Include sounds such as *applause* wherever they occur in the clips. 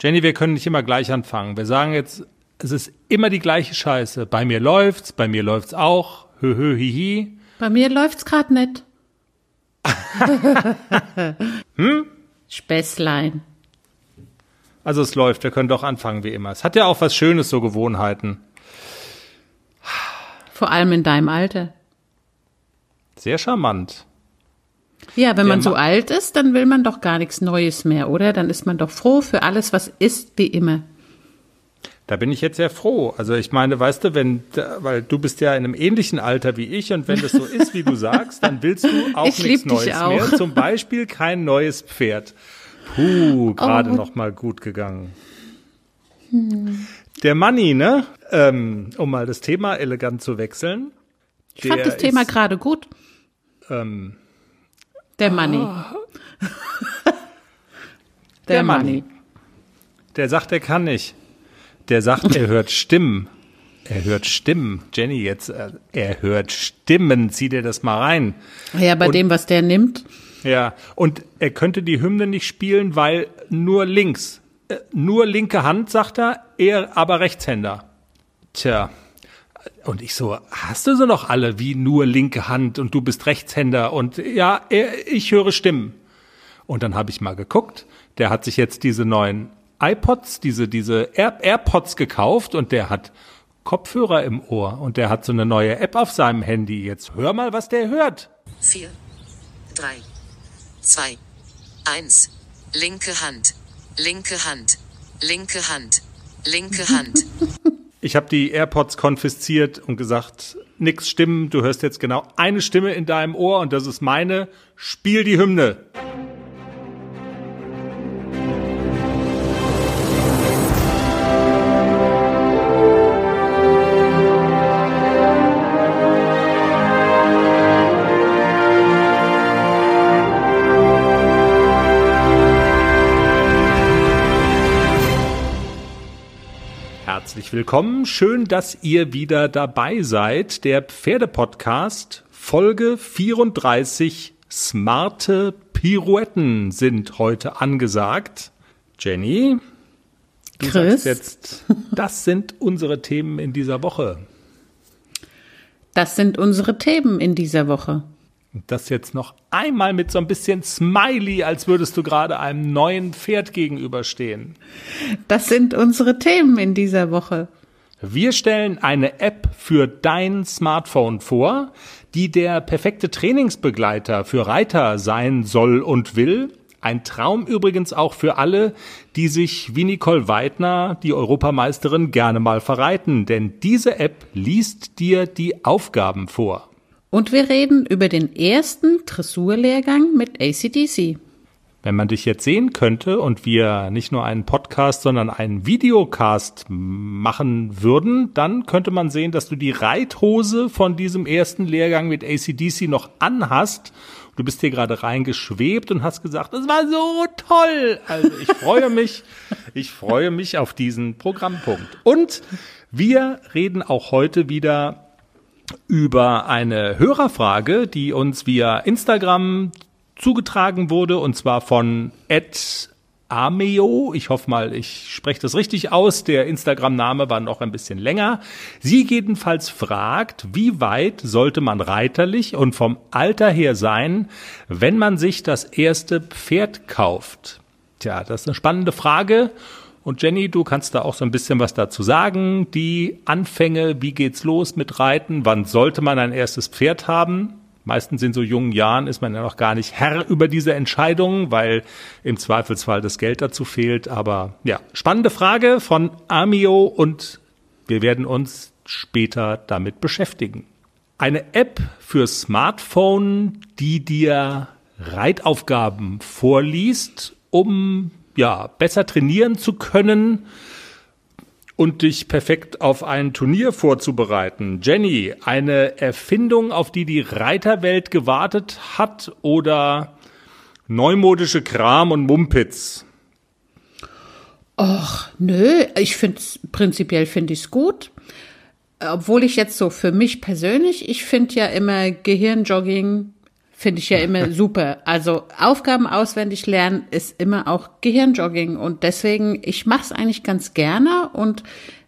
Jenny, wir können nicht immer gleich anfangen. Wir sagen jetzt, es ist immer die gleiche Scheiße. Bei mir läuft's, bei mir läuft's auch. Hö, hö, hi, hi. Bei mir läuft's grad nicht. *laughs* *laughs* hm? Späßlein. Also es läuft, wir können doch anfangen wie immer. Es hat ja auch was Schönes, so Gewohnheiten. Vor allem in deinem Alter. Sehr charmant. Ja, wenn man so Ma- alt ist, dann will man doch gar nichts Neues mehr, oder? Dann ist man doch froh für alles, was ist, wie immer. Da bin ich jetzt sehr froh. Also ich meine, weißt du, wenn, weil du bist ja in einem ähnlichen Alter wie ich und wenn das so ist, wie du *laughs* sagst, dann willst du auch Ich nichts Neues auch. mehr. Zum Beispiel kein neues Pferd. Puh, gerade Oh. noch mal gut gegangen. Der Money, ne? Ähm, um mal das Thema elegant zu wechseln. Ich fand das Thema gerade gut. ähm, Der Money. *laughs* Der Money. Der sagt, er kann nicht. Der sagt, er *laughs* hört Stimmen. Er hört Stimmen. Jenny, jetzt, äh, er hört Stimmen. Zieh dir das mal rein. Ja, bei Und- dem, was der nimmt. Ja, und er könnte die Hymne nicht spielen, weil nur links. Äh, nur linke Hand, sagt er, er aber Rechtshänder. Tja. Und ich so, hast du sie noch alle wie nur linke Hand und du bist Rechtshänder und ja, er, ich höre Stimmen. Und dann habe ich mal geguckt, der hat sich jetzt diese neuen iPods, diese, diese Air AirPods gekauft und der hat Kopfhörer im Ohr und der hat so eine neue App auf seinem Handy. Jetzt hör mal, was der hört. 4, 3, 2, 1. Linke Hand, linke Hand, linke Hand, linke Hand. *laughs* Ich habe die AirPods konfisziert und gesagt, nix stimmen, du hörst jetzt genau eine Stimme in deinem Ohr und das ist meine. Spiel die Hymne. Herzlich willkommen. Schön, dass ihr wieder dabei seid. Der Pferdepodcast Folge 34 Smarte Pirouetten sind heute angesagt. Jenny, du Chris? sagst jetzt, das sind unsere Themen in dieser Woche. Das sind unsere Themen in dieser Woche. Das jetzt noch einmal mit so ein bisschen Smiley, als würdest du gerade einem neuen Pferd gegenüberstehen. Das sind unsere Themen in dieser Woche. Wir stellen eine App für dein Smartphone vor, die der perfekte Trainingsbegleiter für Reiter sein soll und will. Ein Traum übrigens auch für alle, die sich wie Nicole Weidner, die Europameisterin, gerne mal verreiten, denn diese App liest dir die Aufgaben vor. Und wir reden über den ersten Dressurlehrgang mit ACDC. Wenn man dich jetzt sehen könnte und wir nicht nur einen Podcast, sondern einen Videocast machen würden, dann könnte man sehen, dass du die Reithose von diesem ersten Lehrgang mit ACDC noch anhast. Du bist hier gerade reingeschwebt und hast gesagt, das war so toll. Also ich freue mich, *laughs* ich freue mich auf diesen Programmpunkt. Und wir reden auch heute wieder über eine Hörerfrage, die uns via Instagram zugetragen wurde, und zwar von Ed Ameo. Ich hoffe mal, ich spreche das richtig aus. Der Instagram-Name war noch ein bisschen länger. Sie jedenfalls fragt, wie weit sollte man reiterlich und vom Alter her sein, wenn man sich das erste Pferd kauft? Tja, das ist eine spannende Frage. Und Jenny, du kannst da auch so ein bisschen was dazu sagen. Die Anfänge, wie geht's los mit Reiten? Wann sollte man ein erstes Pferd haben? Meistens in so jungen Jahren ist man ja noch gar nicht Herr über diese Entscheidungen, weil im Zweifelsfall das Geld dazu fehlt. Aber ja, spannende Frage von Amio und wir werden uns später damit beschäftigen. Eine App für Smartphone, die dir Reitaufgaben vorliest, um ja besser trainieren zu können und dich perfekt auf ein Turnier vorzubereiten. Jenny, eine Erfindung, auf die die Reiterwelt gewartet hat oder neumodische Kram und Mumpitz? Och, nö, ich finde prinzipiell finde ich es gut. Obwohl ich jetzt so für mich persönlich, ich finde ja immer Gehirnjogging finde ich ja immer *laughs* super. Also Aufgaben auswendig lernen ist immer auch Gehirnjogging und deswegen, ich mache es eigentlich ganz gerne und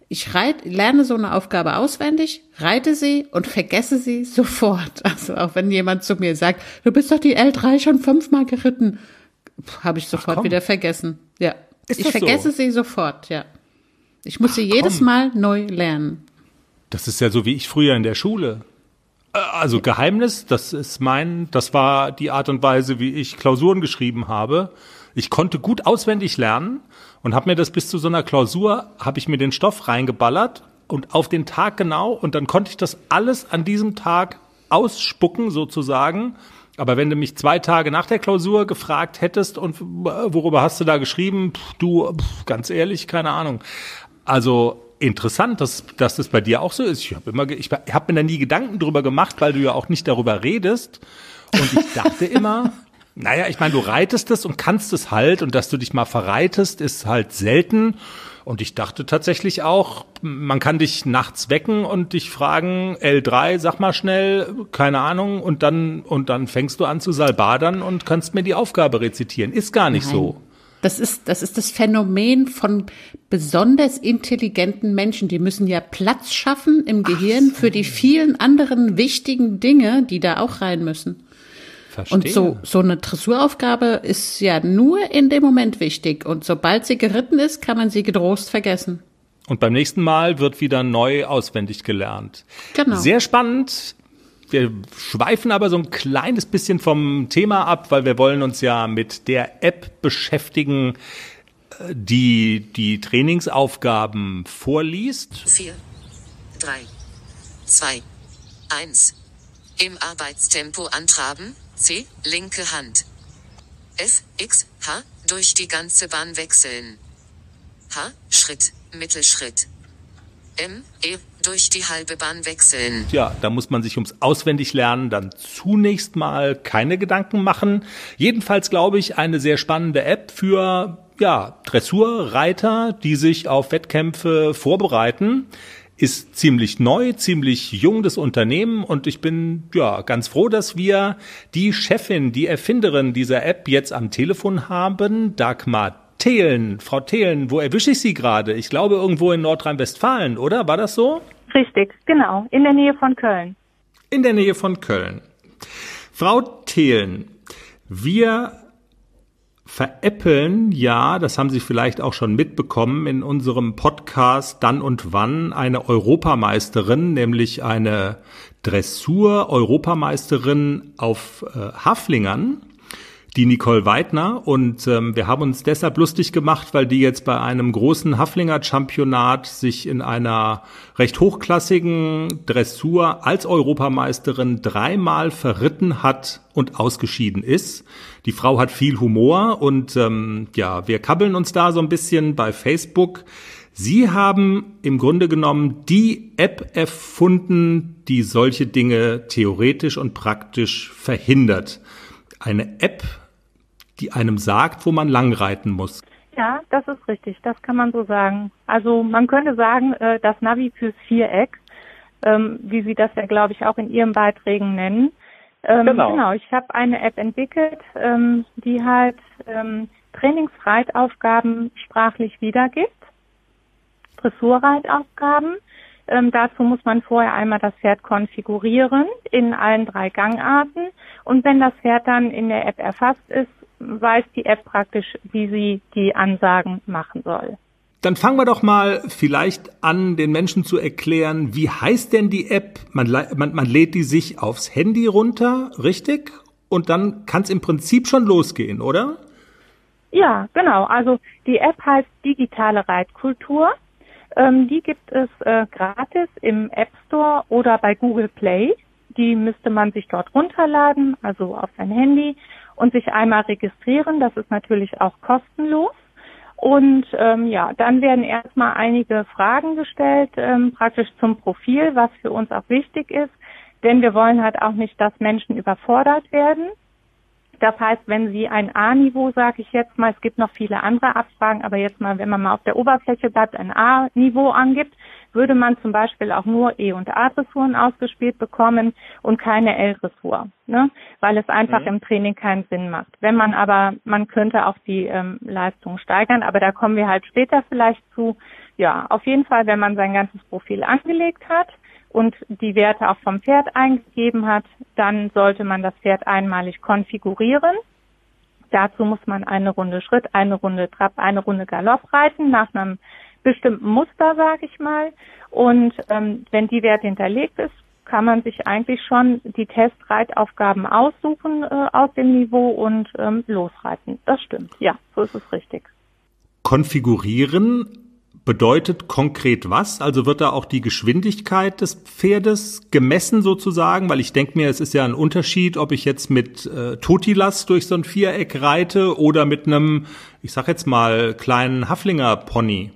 ich reit, lerne so eine Aufgabe auswendig, reite sie und vergesse sie sofort. *laughs* Also auch wenn jemand zu mir sagt, du bist doch die L3 schon fünfmal geritten, habe ich sofort wieder vergessen. Ja, Ist ich das so? vergesse sie sofort, ja. Ich muss sie jedes komm. Mal neu lernen. Das ist ja so wie ich früher in der Schule. Äh, Also Geheimnis, das ist mein, das war die Art und Weise, wie ich Klausuren geschrieben habe. Ich konnte gut auswendig lernen und habe mir das bis zu so einer Klausur, habe ich mir den Stoff reingeballert und auf den Tag genau und dann konnte ich das alles an diesem Tag ausspucken sozusagen. Aber wenn du mich zwei Tage nach der Klausur gefragt hättest und äh, worüber hast du da geschrieben, Pff, du, pff, ganz ehrlich, keine Ahnung. Also interessant, dass, dass das bei dir auch so ist. Ich habe immer, ich habe mir da nie Gedanken drüber gemacht, weil du ja auch nicht darüber redest. Und ich dachte immer, *laughs* naja, ich meine, du reitest es und kannst es halt und dass du dich mal verreitest, ist halt selten. Und ich dachte tatsächlich auch, man kann dich nachts wecken und dich fragen, L3, sag mal schnell, keine Ahnung, und dann, und dann fängst du an zu salbadern und kannst mir die Aufgabe rezitieren. Ist gar nicht Nein. so. Das ist, das ist das Phänomen von besonders intelligenten Menschen. Die müssen ja Platz schaffen im Gehirn für die vielen anderen wichtigen Dinge, die da auch rein müssen. Verstehe. Und so, so eine Dressuraufgabe ist ja nur in dem Moment wichtig. Und sobald sie geritten ist, kann man sie getrost vergessen. Und beim nächsten Mal wird wieder neu auswendig gelernt. Genau. Sehr spannend. Wir schweifen aber so ein kleines bisschen vom Thema ab, weil wir wollen uns ja mit der App beschäftigen, äh, die die Trainingsaufgaben vorliest. 4, 3, 2, 1. Im Arbeitstempo antraben. C. Linke Hand. F. X. H. Durch die ganze Bahn wechseln. H. Schritt. Mittelschritt. M. E. Durch die halbe Bahn wechseln. Ja, da muss man sich ums Auswendiglernen dann zunächst mal keine Gedanken machen. Jedenfalls glaube ich eine sehr spannende App für ja, Dressurreiter, die sich auf Wettkämpfe vorbereiten. Ist ziemlich neu, ziemlich jung das Unternehmen und ich bin ja ganz froh, dass wir die Chefin, die Erfinderin dieser App jetzt am Telefon haben, Dagmar Thelen. Frau Thelen, wo erwische ich Sie gerade? Ich glaube irgendwo in Nordrhein-Westfalen, oder? War das so? Richtig, genau, in der Nähe von Köln. in der Nähe von Köln. Frau Thelen, wir veräppeln ja, das haben Sie vielleicht auch schon mitbekommen, in unserem Podcast Dann und Wann eine Europameisterin, nämlich eine Dressur-Europameisterin auf äh, Haflingern die Nicole Weidner und ähm, wir haben uns deshalb lustig gemacht, weil die jetzt bei einem großen Haflinger Championat sich in einer recht hochklassigen Dressur als Europameisterin dreimal verritten hat und ausgeschieden ist. Die Frau hat viel Humor und ähm, ja, wir kabbeln uns da so ein bisschen bei Facebook. Sie haben im Grunde genommen die App erfunden, die solche Dinge theoretisch und praktisch verhindert. Eine App, die einem sagt, wo man langreiten muss. Ja, das ist richtig, das kann man so sagen. Also man könnte sagen, äh, das Navi fürs Viereck, ähm, wie Sie das ja, glaube ich, auch in Ihren Beiträgen nennen. Ähm, Genau. Genau, ich habe eine App entwickelt, ähm, die halt Trainingsreitaufgaben sprachlich wiedergibt, Dressurreitaufgaben. Ähm, dazu muss man vorher einmal das Pferd konfigurieren in allen drei Gangarten. Und wenn das Pferd dann in der App erfasst ist, weiß die App praktisch, wie sie die Ansagen machen soll. Dann fangen wir doch mal vielleicht an, den Menschen zu erklären, wie heißt denn die App? Man, man, man lädt die sich aufs Handy runter, richtig? Und dann kann es im Prinzip schon losgehen, oder? Ja, genau. Also die App heißt Digitale Reitkultur. Ähm, die gibt es äh, gratis im App Store oder bei Google Play. Die müsste man sich dort runterladen, also auf sein Handy und sich einmal registrieren. Das ist natürlich auch kostenlos. Und ähm, ja, dann werden erstmal einige Fragen gestellt, ähm, praktisch zum Profil, was für uns auch wichtig ist. Denn wir wollen halt auch nicht, dass Menschen überfordert werden. Das heißt, wenn Sie ein A-Niveau, sage ich jetzt mal, es gibt noch viele andere Abfragen, aber jetzt mal, wenn man mal auf der Oberfläche bleibt, ein A-Niveau angibt, würde man zum Beispiel auch nur E- und A-Dressuren ausgespielt bekommen und keine L-Dressur, ne? weil es einfach mhm. im Training keinen Sinn macht. Wenn man aber, man könnte auch die ähm, Leistung steigern, aber da kommen wir halt später vielleicht zu. Ja, auf jeden Fall, wenn man sein ganzes Profil angelegt hat, und die Werte auch vom Pferd eingegeben hat, dann sollte man das Pferd einmalig konfigurieren. Dazu muss man eine Runde Schritt, eine Runde Trab, eine Runde Galopp reiten nach einem bestimmten Muster, sage ich mal. Und ähm, wenn die Werte hinterlegt ist, kann man sich eigentlich schon die Testreitaufgaben aussuchen äh, aus dem Niveau und ähm, losreiten. Das stimmt. Ja, so ist es richtig. Konfigurieren bedeutet konkret was? Also wird da auch die Geschwindigkeit des Pferdes gemessen sozusagen? Weil ich denke mir, es ist ja ein Unterschied, ob ich jetzt mit äh, Totilas durch so ein Viereck reite oder mit einem, ich sag jetzt mal, kleinen Haflinger Pony.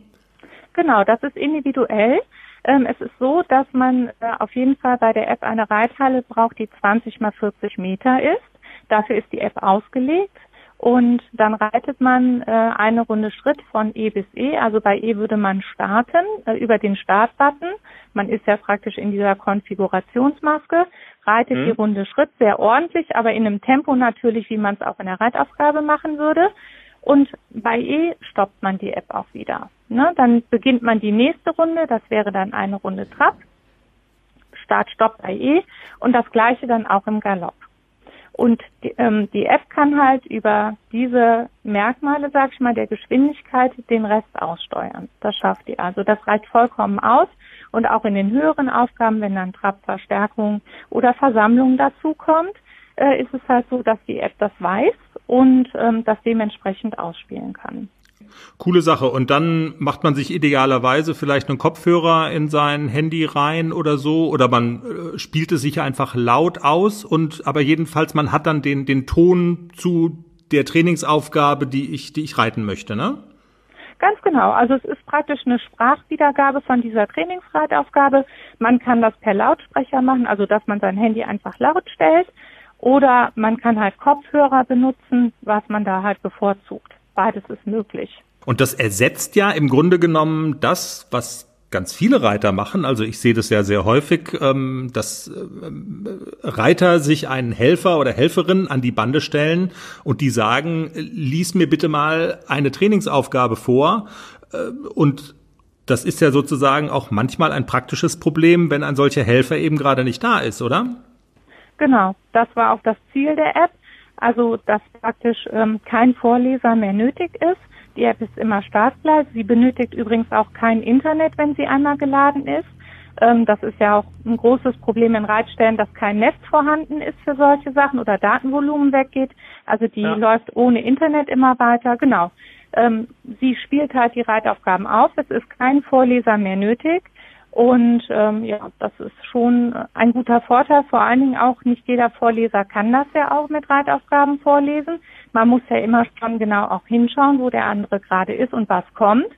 Genau, das ist individuell. Ähm, es ist so, dass man äh, auf jeden Fall bei der App eine Reithalle braucht, die 20 mal 40 Meter ist. Dafür ist die App ausgelegt. Und dann reitet man äh, eine Runde Schritt von E bis E. Also bei E würde man starten äh, über den Startbutton. Man ist ja praktisch in dieser Konfigurationsmaske, reitet mhm. die Runde Schritt sehr ordentlich, aber in einem Tempo natürlich, wie man es auch in der Reitaufgabe machen würde. Und bei E stoppt man die App auch wieder. Ne? Dann beginnt man die nächste Runde, das wäre dann eine Runde Trab. Start, Stopp bei E und das gleiche dann auch im Galopp. Und die, ähm, die App kann halt über diese Merkmale, sag ich mal, der Geschwindigkeit den Rest aussteuern. Das schafft die. Also das reicht vollkommen aus. Und auch in den höheren Aufgaben, wenn dann Trabverstärkung oder Versammlung dazukommt, äh, ist es halt so, dass die App das weiß und ähm, das dementsprechend ausspielen kann. Coole Sache. Und dann macht man sich idealerweise vielleicht einen Kopfhörer in sein Handy rein oder so, oder man äh, spielt es sich einfach laut aus und aber jedenfalls man hat dann den, den Ton zu der Trainingsaufgabe, die ich, die ich reiten möchte, ne? Ganz genau. Also es ist praktisch eine Sprachwiedergabe von dieser Trainingsreitaufgabe. Man kann das per Lautsprecher machen, also dass man sein Handy einfach laut stellt. Oder man kann halt Kopfhörer benutzen, was man da halt bevorzugt. Beides ist möglich. Und das ersetzt ja im Grunde genommen das, was ganz viele Reiter machen. Also ich sehe das ja sehr häufig, ähm, dass ähm, Reiter sich einen Helfer oder Helferin an die Bande stellen und die sagen, lies mir bitte mal eine Trainingsaufgabe vor. Äh, und das ist ja sozusagen auch manchmal ein praktisches Problem, wenn ein solcher Helfer eben gerade nicht da ist, oder? Genau, das war auch das Ziel der App. Also, dass praktisch ähm, kein Vorleser mehr nötig ist. Die App ist immer startgleich. Sie benötigt übrigens auch kein Internet, wenn sie einmal geladen ist. Ähm, das ist ja auch ein großes Problem in Reitstellen, dass kein Netz vorhanden ist für solche Sachen oder Datenvolumen weggeht. Also die ja. läuft ohne Internet immer weiter. Genau. Ähm, sie spielt halt die Reitaufgaben auf. Es ist kein Vorleser mehr nötig. Und ähm, ja, das ist schon ein guter Vorteil. Vor allen Dingen auch nicht jeder Vorleser kann das ja auch mit Reitaufgaben vorlesen. Man muss ja immer schon genau auch hinschauen, wo der andere gerade ist und was kommt.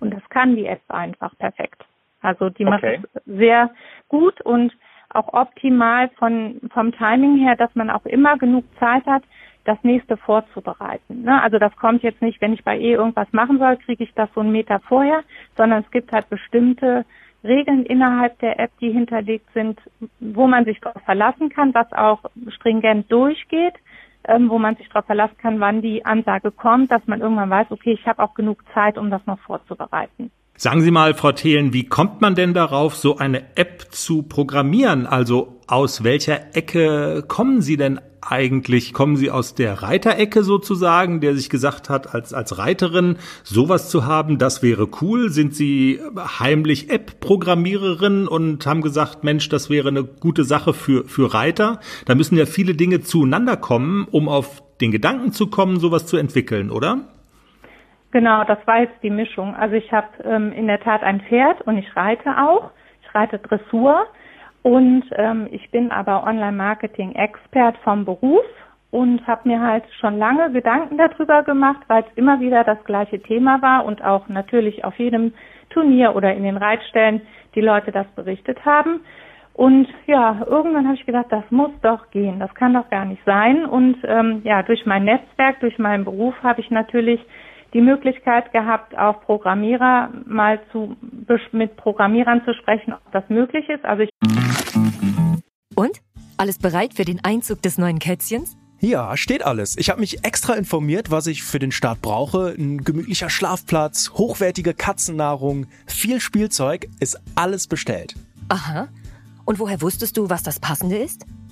Und das kann die App einfach perfekt. Also die okay. macht es sehr gut und auch optimal von, vom Timing her, dass man auch immer genug Zeit hat, das nächste vorzubereiten. Ne? Also das kommt jetzt nicht, wenn ich bei E irgendwas machen soll, kriege ich das so einen Meter vorher, sondern es gibt halt bestimmte Regeln innerhalb der App, die hinterlegt sind, wo man sich darauf verlassen kann, was auch stringent durchgeht, ähm, wo man sich darauf verlassen kann, wann die Ansage kommt, dass man irgendwann weiß, okay, ich habe auch genug Zeit, um das noch vorzubereiten. Sagen Sie mal, Frau Thelen, wie kommt man denn darauf, so eine App zu programmieren? Also aus welcher Ecke kommen Sie denn eigentlich? Kommen Sie aus der Reiterecke sozusagen, der sich gesagt hat, als, als Reiterin sowas zu haben, das wäre cool? Sind Sie heimlich App-Programmiererin und haben gesagt, Mensch, das wäre eine gute Sache für, für Reiter? Da müssen ja viele Dinge zueinander kommen, um auf den Gedanken zu kommen, sowas zu entwickeln, oder? Genau, das war jetzt die Mischung. Also ich habe ähm, in der Tat ein Pferd und ich reite auch. Ich reite Dressur und ähm, ich bin aber Online-Marketing-Expert vom Beruf und habe mir halt schon lange Gedanken darüber gemacht, weil es immer wieder das gleiche Thema war und auch natürlich auf jedem Turnier oder in den Reitstellen die Leute das berichtet haben. Und ja, irgendwann habe ich gedacht, das muss doch gehen, das kann doch gar nicht sein. Und ähm, ja, durch mein Netzwerk, durch meinen Beruf habe ich natürlich die Möglichkeit gehabt, auch Programmierer mal zu mit Programmierern zu sprechen, ob das möglich ist. Also ich Und alles bereit für den Einzug des neuen Kätzchens? Ja, steht alles. Ich habe mich extra informiert, was ich für den Start brauche. Ein gemütlicher Schlafplatz, hochwertige Katzennahrung, viel Spielzeug, ist alles bestellt. Aha. Und woher wusstest du, was das Passende ist?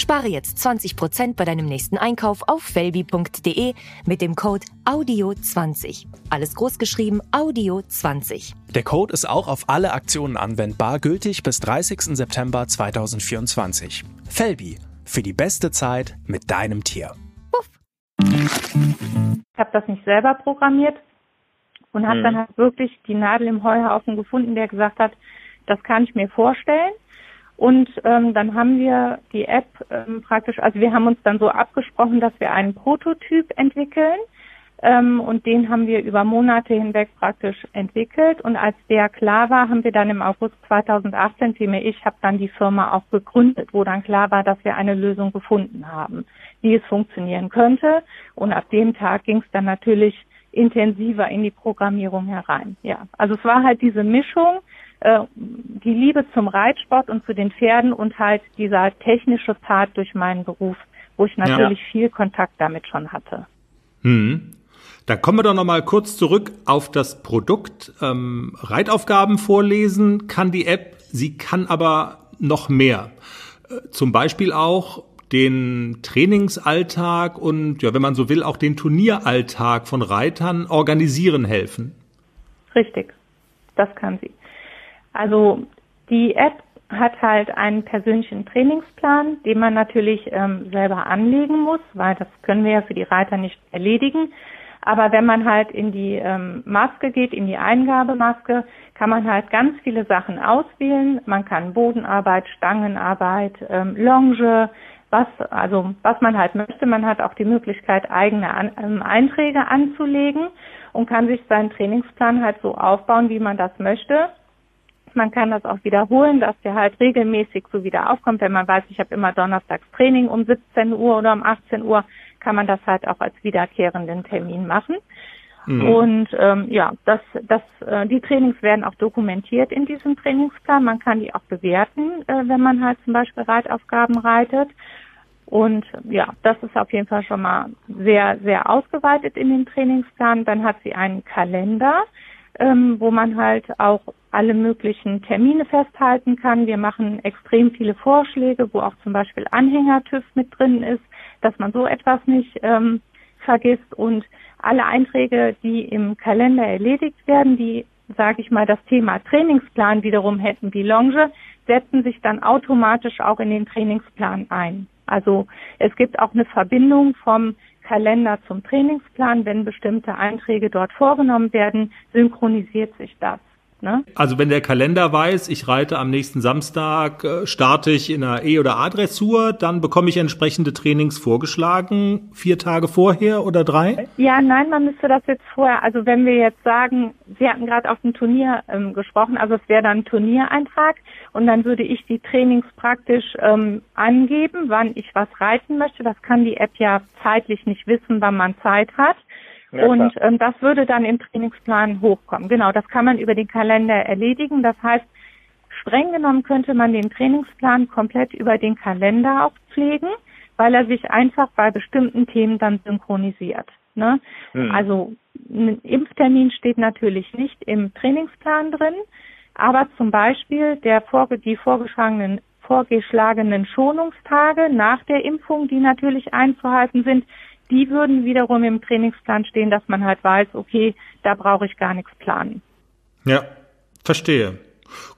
Spare jetzt 20% bei deinem nächsten Einkauf auf felbi.de mit dem Code AUDIO20. Alles großgeschrieben AUDIO20. Der Code ist auch auf alle Aktionen anwendbar, gültig bis 30. September 2024. Felbi, für die beste Zeit mit deinem Tier. Puff. Ich habe das nicht selber programmiert und habe hm. dann halt wirklich die Nadel im Heuhaufen gefunden, der gesagt hat, das kann ich mir vorstellen. Und ähm, dann haben wir die App ähm, praktisch, also wir haben uns dann so abgesprochen, dass wir einen Prototyp entwickeln. Ähm, und den haben wir über Monate hinweg praktisch entwickelt. Und als der klar war, haben wir dann im August 2018, vielmehr ich, habe dann die Firma auch gegründet, wo dann klar war, dass wir eine Lösung gefunden haben, wie es funktionieren könnte. Und ab dem Tag ging es dann natürlich intensiver in die Programmierung herein. Ja, also es war halt diese Mischung äh, die Liebe zum Reitsport und zu den Pferden und halt dieser technische Part durch meinen Beruf, wo ich natürlich ja. viel Kontakt damit schon hatte. Hm. Da kommen wir doch noch mal kurz zurück auf das Produkt. Ähm, Reitaufgaben vorlesen kann die App, sie kann aber noch mehr. Äh, zum Beispiel auch den Trainingsalltag und, ja, wenn man so will, auch den Turnieralltag von Reitern organisieren helfen. Richtig, das kann sie. Also die App hat halt einen persönlichen Trainingsplan, den man natürlich ähm, selber anlegen muss, weil das können wir ja für die Reiter nicht erledigen. Aber wenn man halt in die ähm, Maske geht, in die Eingabemaske, kann man halt ganz viele Sachen auswählen. Man kann Bodenarbeit, Stangenarbeit, ähm, Longe, was, also was man halt möchte. Man hat auch die Möglichkeit, eigene An ähm, Einträge anzulegen und kann sich seinen Trainingsplan halt so aufbauen, wie man das möchte. Man kann das auch wiederholen, dass der halt regelmäßig so wieder aufkommt. Wenn man weiß, ich habe immer donnerstags Training um 17 Uhr oder um 18 Uhr, kann man das halt auch als wiederkehrenden Termin machen. Mhm. Und ähm, ja, das, das, äh, die Trainings werden auch dokumentiert in diesem Trainingsplan. Man kann die auch bewerten, äh, wenn man halt zum Beispiel Reitaufgaben reitet. Und ja, das ist auf jeden Fall schon mal sehr, sehr ausgeweitet in dem Trainingsplan. Dann hat sie einen Kalender, ähm, wo man halt auch alle möglichen Termine festhalten kann. Wir machen extrem viele Vorschläge, wo auch zum Beispiel Anhänger-TÜV mit drin ist, dass man so etwas nicht ähm, vergisst und alle Einträge, die im Kalender erledigt werden, die, sage ich mal, das Thema Trainingsplan wiederum hätten wie Longe, setzen sich dann automatisch auch in den Trainingsplan ein. Also es gibt auch eine Verbindung vom Kalender zum Trainingsplan. Wenn bestimmte Einträge dort vorgenommen werden, synchronisiert sich das. Ne? Also wenn der Kalender weiß, ich reite am nächsten Samstag, äh, starte ich in einer E- oder A-Dressur, dann bekomme ich entsprechende Trainings vorgeschlagen, vier Tage vorher oder drei? Ja, nein, man müsste das jetzt vorher, also wenn wir jetzt sagen, Sie hatten gerade auf dem Turnier ähm, gesprochen, also es wäre dann ein Turniereintrag und dann würde ich die Trainings praktisch ähm, angeben, wann ich was reiten möchte. Das kann die App ja zeitlich nicht wissen, wann man Zeit hat. Ja, und ähm, das würde dann im Trainingsplan hochkommen. Genau, das kann man über den Kalender erledigen. Das heißt, streng genommen könnte man den Trainingsplan komplett über den Kalender auch pflegen, weil er sich einfach bei bestimmten Themen dann synchronisiert. Ne? Mhm. Also ein Impftermin steht natürlich nicht im Trainingsplan drin, aber zum Beispiel der, die vorgeschlagenen vorgeschlagenen Schonungstage nach der Impfung, die natürlich einzuhalten sind, die würden wiederum im Trainingsplan stehen, dass man halt weiß, okay, da brauche ich gar nichts planen. Ja, verstehe.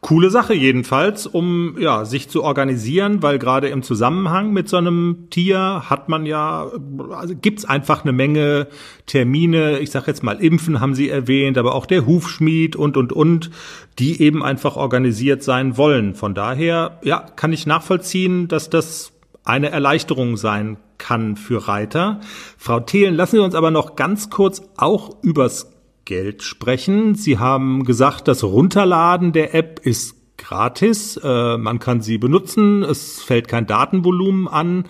Coole Sache jedenfalls, um ja sich zu organisieren, weil gerade im Zusammenhang mit so einem Tier hat man ja, also gibt's einfach eine Menge Termine. Ich sage jetzt mal Impfen haben Sie erwähnt, aber auch der Hufschmied und und und, die eben einfach organisiert sein wollen. Von daher ja kann ich nachvollziehen, dass das eine Erleichterung sein kann für Reiter. Frau Thelen, lassen Sie uns aber noch ganz kurz auch übers Geld sprechen. Sie haben gesagt, das Runterladen der App ist gratis. Äh, man kann sie benutzen. Es fällt kein Datenvolumen an.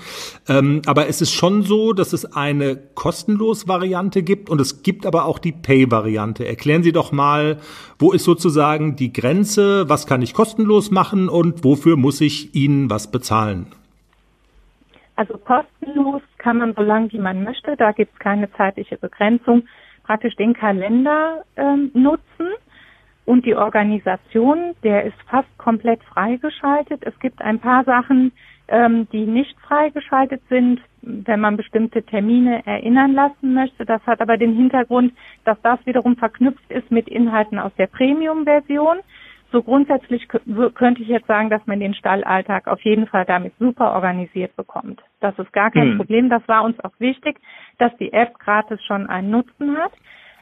Ähm, aber es ist schon so, dass es eine kostenlos Variante gibt und es gibt aber auch die Pay-Variante. Erklären Sie doch mal, wo ist sozusagen die Grenze? Was kann ich kostenlos machen und wofür muss ich Ihnen was bezahlen? Also kostenlos kann man so lange wie man möchte. Da gibt es keine zeitliche Begrenzung praktisch den Kalender ähm, nutzen und die Organisation, der ist fast komplett freigeschaltet. Es gibt ein paar Sachen, ähm, die nicht freigeschaltet sind, wenn man bestimmte Termine erinnern lassen möchte. Das hat aber den Hintergrund, dass das wiederum verknüpft ist mit Inhalten aus der Premium-Version. So grundsätzlich könnte ich jetzt sagen, dass man den Stallalltag auf jeden Fall damit super organisiert bekommt. Das ist gar kein hm. Problem. Das war uns auch wichtig, dass die App gratis schon einen Nutzen hat.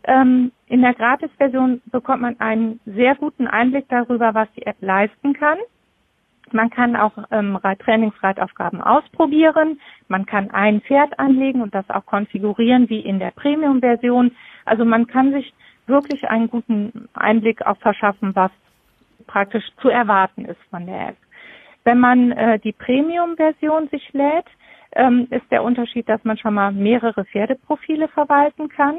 Ähm, in der Gratis-Version bekommt man einen sehr guten Einblick darüber, was die App leisten kann. Man kann auch ähm, Trainingsreitaufgaben ausprobieren. Man kann ein Pferd anlegen und das auch konfigurieren wie in der Premium-Version. Also man kann sich wirklich einen guten Einblick auch verschaffen, was praktisch zu erwarten ist von der App. Wenn man äh, die Premium-Version sich lädt, ähm, ist der Unterschied, dass man schon mal mehrere Pferdeprofile verwalten kann.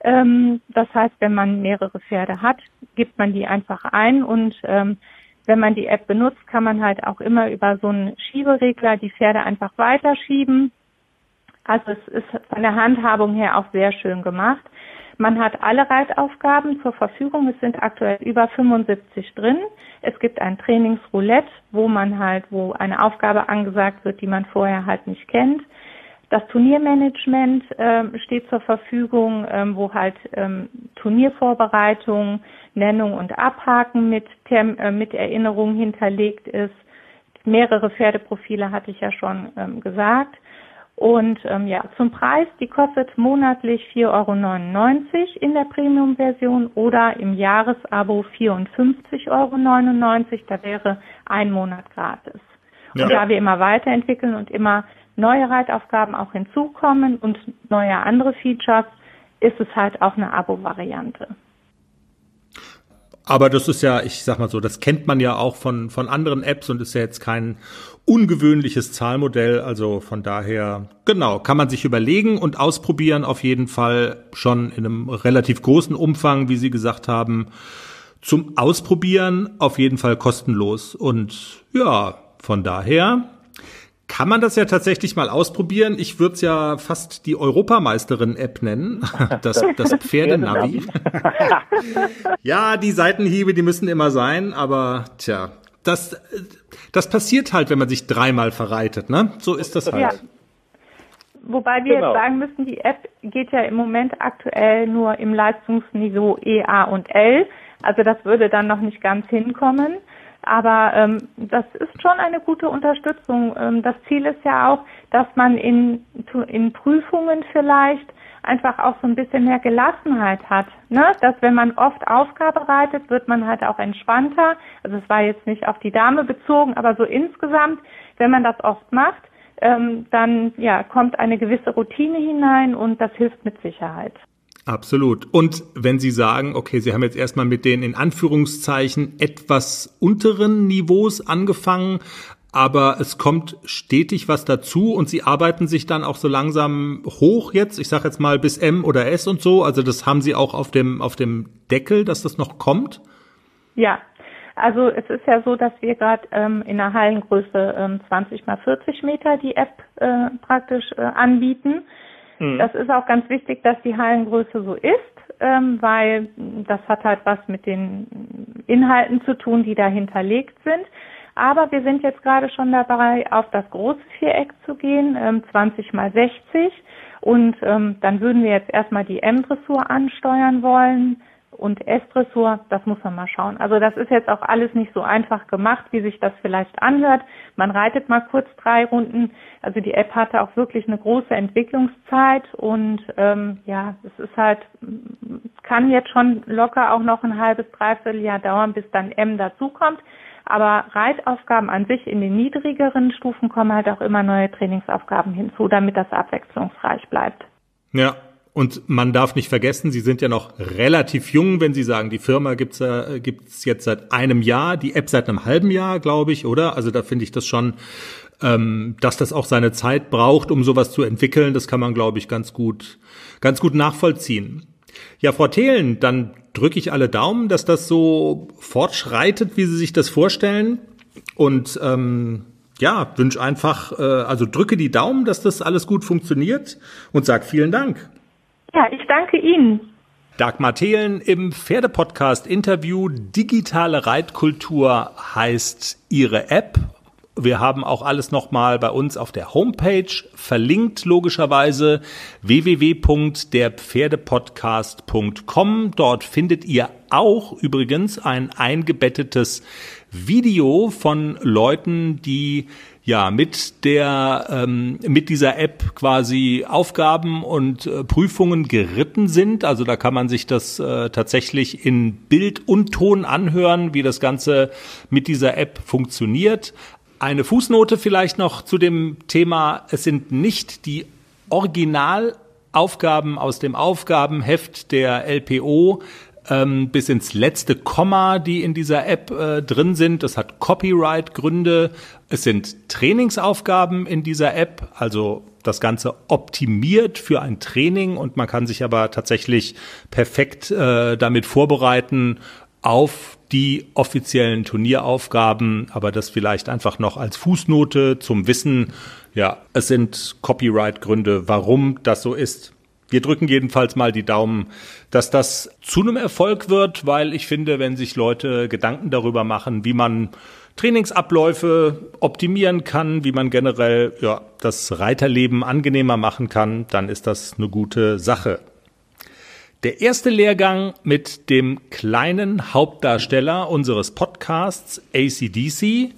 Ähm, das heißt, wenn man mehrere Pferde hat, gibt man die einfach ein und ähm, wenn man die App benutzt, kann man halt auch immer über so einen Schieberegler die Pferde einfach weiterschieben. Also es ist von der Handhabung her auch sehr schön gemacht. Man hat alle Reitaufgaben zur Verfügung. Es sind aktuell über 75 drin. Es gibt ein Trainingsroulette, wo man halt, wo eine Aufgabe angesagt wird, die man vorher halt nicht kennt. Das Turniermanagement äh, steht zur Verfügung, ähm, wo halt ähm, Turniervorbereitung, Nennung und Abhaken mit, Term äh, mit Erinnerung hinterlegt ist. Mehrere Pferdeprofile hatte ich ja schon ähm, gesagt. Und ähm, ja, zum Preis, die kostet monatlich 4,99 Euro in der Premium-Version oder im Jahresabo 54,99 Euro. Da wäre ein Monat gratis. Ja. Und da wir immer weiterentwickeln und immer neue Reitaufgaben auch hinzukommen und neue andere Features, ist es halt auch eine Abo-Variante. Aber das ist ja, ich sag mal so, das kennt man ja auch von, von anderen Apps und ist ja jetzt kein ungewöhnliches Zahlmodell. Also von daher, genau, kann man sich überlegen und ausprobieren auf jeden Fall schon in einem relativ großen Umfang, wie Sie gesagt haben. Zum Ausprobieren auf jeden Fall kostenlos. Und ja, von daher kann man das ja tatsächlich mal ausprobieren. Ich würde es ja fast die Europameisterin-App nennen, *laughs* das, das Pferdenavi. *laughs* ja, die Seitenhiebe, die müssen immer sein, aber tja, das, das passiert halt, wenn man sich dreimal verreitet, ne? So ist das halt. Ja. Wobei wir genau. jetzt sagen müssen, die App geht ja im Moment aktuell nur im Leistungsniveau E, A und L. Also das würde dann noch nicht ganz hinkommen. Aber ähm, das ist schon eine gute Unterstützung. Ähm, das Ziel ist ja auch, dass man in, in Prüfungen vielleicht einfach auch so ein bisschen mehr Gelassenheit hat. Ne? Dass wenn man oft Aufgabe reitet, wird man halt auch entspannter. Also es war jetzt nicht auf die Dame bezogen, aber so insgesamt, wenn man das oft macht, ähm, dann ja kommt eine gewisse Routine hinein und das hilft mit Sicherheit. Absolut. Und wenn Sie sagen, okay, Sie haben jetzt erstmal mit den in Anführungszeichen etwas unteren Niveaus angefangen, aber es kommt stetig was dazu und Sie arbeiten sich dann auch so langsam hoch jetzt, ich sage jetzt mal bis M oder S und so, also das haben Sie auch auf dem, auf dem Deckel, dass das noch kommt? Ja, also es ist ja so, dass wir gerade ähm, in der Hallengröße ähm, 20 mal 40 Meter die App äh, praktisch äh, anbieten. Mhm. Das ist auch ganz wichtig, dass die Hallengröße so ist, ähm, weil das hat halt was mit den Inhalten zu tun, die da hinterlegt sind. Aber wir sind jetzt gerade schon dabei, auf das große Viereck zu gehen, ähm, 20 mal 60. Und ähm, dann würden wir jetzt erstmal die M-Dressur ansteuern wollen und S-Dressur, das muss man mal schauen. Also das ist jetzt auch alles nicht so einfach gemacht, wie sich das vielleicht anhört. Man reitet mal kurz drei Runden. Also die App hatte auch wirklich eine große Entwicklungszeit und ähm, ja, es ist halt, kann jetzt schon locker auch noch ein halbes, dreiviertel Jahr dauern, bis dann M dazukommt. Aber Reitaufgaben an sich in den niedrigeren Stufen kommen halt auch immer neue Trainingsaufgaben hinzu, damit das abwechslungsreich bleibt. Ja, und man darf nicht vergessen, Sie sind ja noch relativ jung, wenn Sie sagen, die Firma gibt's äh, gibt's jetzt seit einem Jahr, die App seit einem halben Jahr, glaube ich, oder? Also da finde ich das schon, ähm, dass das auch seine Zeit braucht, um sowas zu entwickeln. Das kann man, glaube ich, ganz gut, ganz gut nachvollziehen. Ja, Frau Thelen, dann drücke ich alle Daumen, dass das so fortschreitet, wie Sie sich das vorstellen. Und ähm, ja, wünsche einfach, äh, also drücke die Daumen, dass das alles gut funktioniert und sag vielen Dank. Ja, ich danke Ihnen. Dagmar Thelen im Pferdepodcast Interview Digitale Reitkultur heißt ihre App. Wir haben auch alles nochmal bei uns auf der Homepage verlinkt, logischerweise www.derpferdepodcast.com. Dort findet ihr auch übrigens ein eingebettetes Video von Leuten, die ja mit der ähm, mit dieser App quasi Aufgaben und äh, Prüfungen geritten sind. Also da kann man sich das äh, tatsächlich in Bild und Ton anhören, wie das Ganze mit dieser App funktioniert. Eine Fußnote vielleicht noch zu dem Thema. Es sind nicht die Originalaufgaben aus dem Aufgabenheft der LPO ähm, bis ins letzte Komma, die in dieser App äh, drin sind. Das hat Copyright-Gründe. Es sind Trainingsaufgaben in dieser App, also das Ganze optimiert für ein Training und man kann sich aber tatsächlich perfekt äh, damit vorbereiten auf die offiziellen Turnieraufgaben, aber das vielleicht einfach noch als Fußnote zum Wissen. Ja, es sind Copyright-Gründe, warum das so ist. Wir drücken jedenfalls mal die Daumen, dass das zu einem Erfolg wird, weil ich finde, wenn sich Leute Gedanken darüber machen, wie man Trainingsabläufe optimieren kann, wie man generell ja, das Reiterleben angenehmer machen kann, dann ist das eine gute Sache. Der erste Lehrgang mit dem kleinen Hauptdarsteller unseres Podcasts ACDC.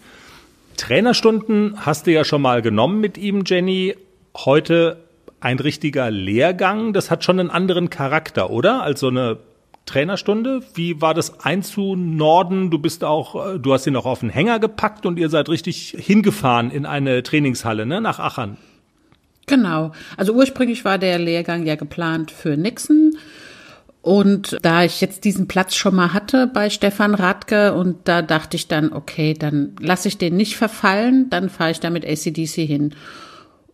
Trainerstunden hast du ja schon mal genommen mit ihm, Jenny. Heute ein richtiger Lehrgang, das hat schon einen anderen Charakter, oder? Als so eine Trainerstunde. Wie war das einzunorden? Du bist auch, äh, du hast ihn auch auf den Hänger gepackt und ihr seid richtig hingefahren in eine Trainingshalle, ne, nach Achern. Genau. Also ursprünglich war der Lehrgang ja geplant für Nixon. Und da ich jetzt diesen Platz schon mal hatte bei Stefan Radke und da dachte ich dann, okay, dann lasse ich den nicht verfallen, dann fahre ich da mit ACDC hin.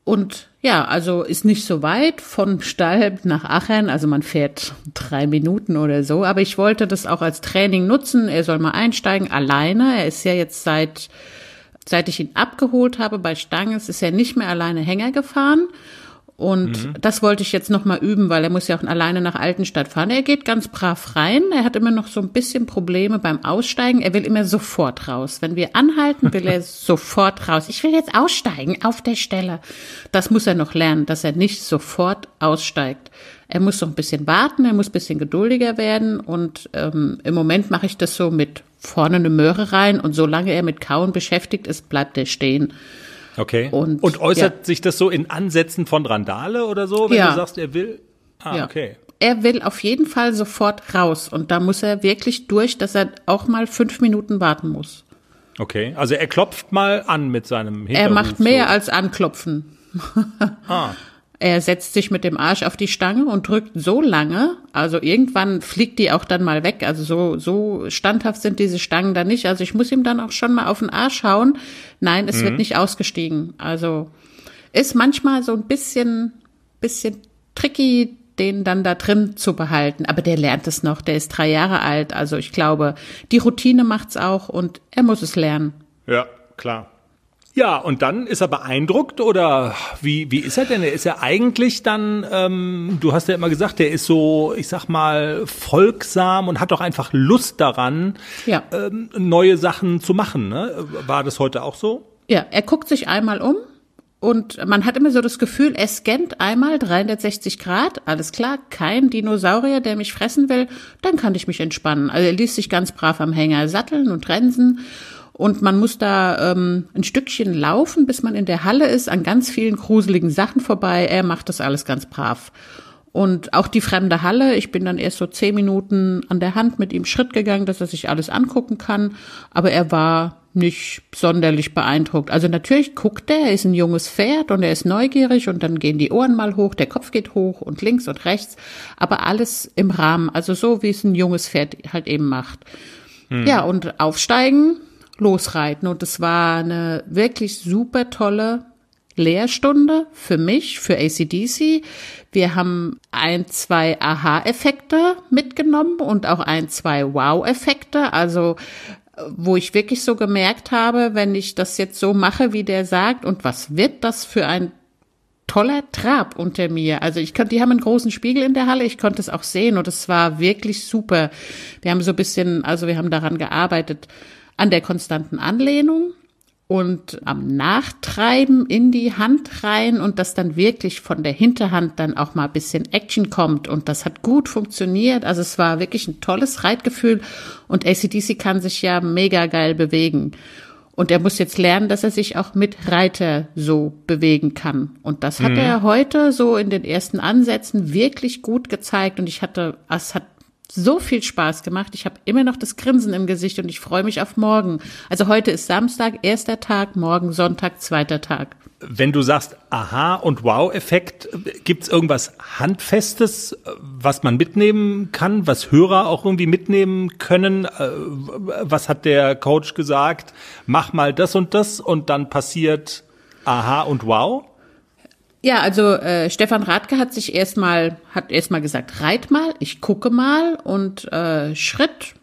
Und ja, also ist nicht so weit von Stall nach Aachen. Also man fährt drei Minuten oder so. Aber ich wollte das auch als Training nutzen. Er soll mal einsteigen, alleine. Er ist ja jetzt seit, seit ich ihn abgeholt habe bei Stanges, ist er nicht mehr alleine Hänger gefahren. Und mhm. das wollte ich jetzt noch mal üben, weil er muss ja auch alleine nach Altenstadt fahren. Er geht ganz brav rein. Er hat immer noch so ein bisschen Probleme beim Aussteigen. Er will immer sofort raus. Wenn wir anhalten, will er *laughs* sofort raus. Ich will jetzt aussteigen auf der Stelle. Das muss er noch lernen, dass er nicht sofort aussteigt. Er muss noch ein bisschen warten, er muss ein bisschen geduldiger werden. Und ähm, im Moment mache ich das so mit vorne eine Möhre rein. Und solange er mit Kauen beschäftigt ist, bleibt er stehen. Okay. Und, und äußert ja. sich das so in Ansätzen von Randale oder so, wenn ja. du sagst, er will? Ah, ja. okay. Er will auf jeden Fall sofort raus und da muss er wirklich durch, dass er auch mal fünf Minuten warten muss. Okay, also er klopft mal an mit seinem Hinterruf. Er macht mehr so. als anklopfen. ah. *laughs* Er setzt sich mit dem Arsch auf die Stange und drückt so lange, also irgendwann fliegt die auch dann mal weg. Also so, so standhaft sind diese Stangen da nicht. Also ich muss ihm dann auch schon mal auf den Arsch hauen. Nein, es mhm. wird nicht ausgestiegen. Also ist manchmal so ein bisschen, bisschen tricky, den dann da drin zu behalten. Aber der lernt es noch. Der ist drei Jahre alt. Also ich glaube, die Routine macht's auch und er muss es lernen. Ja, klar. Ja, und dann ist er beeindruckt oder wie, wie ist er denn? Er ist ja eigentlich dann, ähm, du hast ja immer gesagt, der ist so, ich sag mal, folgsam und hat doch einfach Lust daran, Ja. ähm, neue Sachen zu machen. Ne? War das heute auch so? Ja, er guckt sich einmal um und man hat immer so das Gefühl, er scannt einmal 360 Grad, alles klar, kein Dinosaurier, der mich fressen will, dann kann ich mich entspannen. Also er ließ sich ganz brav am Hänger satteln und trensen und man muss da ähm, ein Stückchen laufen, bis man in der Halle ist, an ganz vielen gruseligen Sachen vorbei. Er macht das alles ganz brav. Und auch die fremde Halle, ich bin dann erst so zehn Minuten an der Hand mit ihm Schritt gegangen, dass er sich alles angucken kann. Aber er war nicht sonderlich beeindruckt. Also natürlich guckt er, er ist ein junges Pferd und er ist neugierig und dann gehen die Ohren mal hoch, der Kopf geht hoch und links und rechts, aber alles im Rahmen, also so wie es ein junges Pferd halt eben macht. Ja, und aufsteigen, losreiten und es war eine wirklich super tolle Lehrstunde für mich, für ACDC. Wir haben ein, zwei Aha-Effekte mitgenommen und auch ein, zwei Wow-Effekte. Also, wo ich wirklich so gemerkt habe, wenn ich das jetzt so mache, wie der sagt, und was wird das für ein toller Trab unter mir. Also ich konnte, die haben einen großen Spiegel in der Halle, ich konnte es auch sehen und es war wirklich super. Wir haben so ein bisschen, also wir haben daran gearbeitet, an der konstanten Anlehnung und am Nachtreiben in die Hand rein und dass dann wirklich von der Hinterhand dann auch mal ein bisschen Action kommt und das hat gut funktioniert. Also es war wirklich ein tolles Reitgefühl und ACDC kann sich ja mega geil bewegen. Und er muss jetzt lernen, dass er sich auch mit Reiter so bewegen kann. Und das hat er heute so in den ersten Ansätzen wirklich gut gezeigt. Und ich hatte, es hat so viel Spaß gemacht. Ich habe immer noch das Grinsen im Gesicht und ich freue mich auf morgen. Also heute ist Samstag, erster Tag, morgen Sonntag, zweiter Tag. Wenn du sagst Aha und Wow-Effekt, gibt's irgendwas Handfestes, was man mitnehmen kann, was Hörer auch irgendwie mitnehmen können? Äh, Was hat der Coach gesagt? Mach mal das und das und dann passiert Aha und Wow? Ja, also äh, Stefan Radke hat sich erstmal hat erstmal gesagt, reit mal, ich gucke mal und äh, Schritt.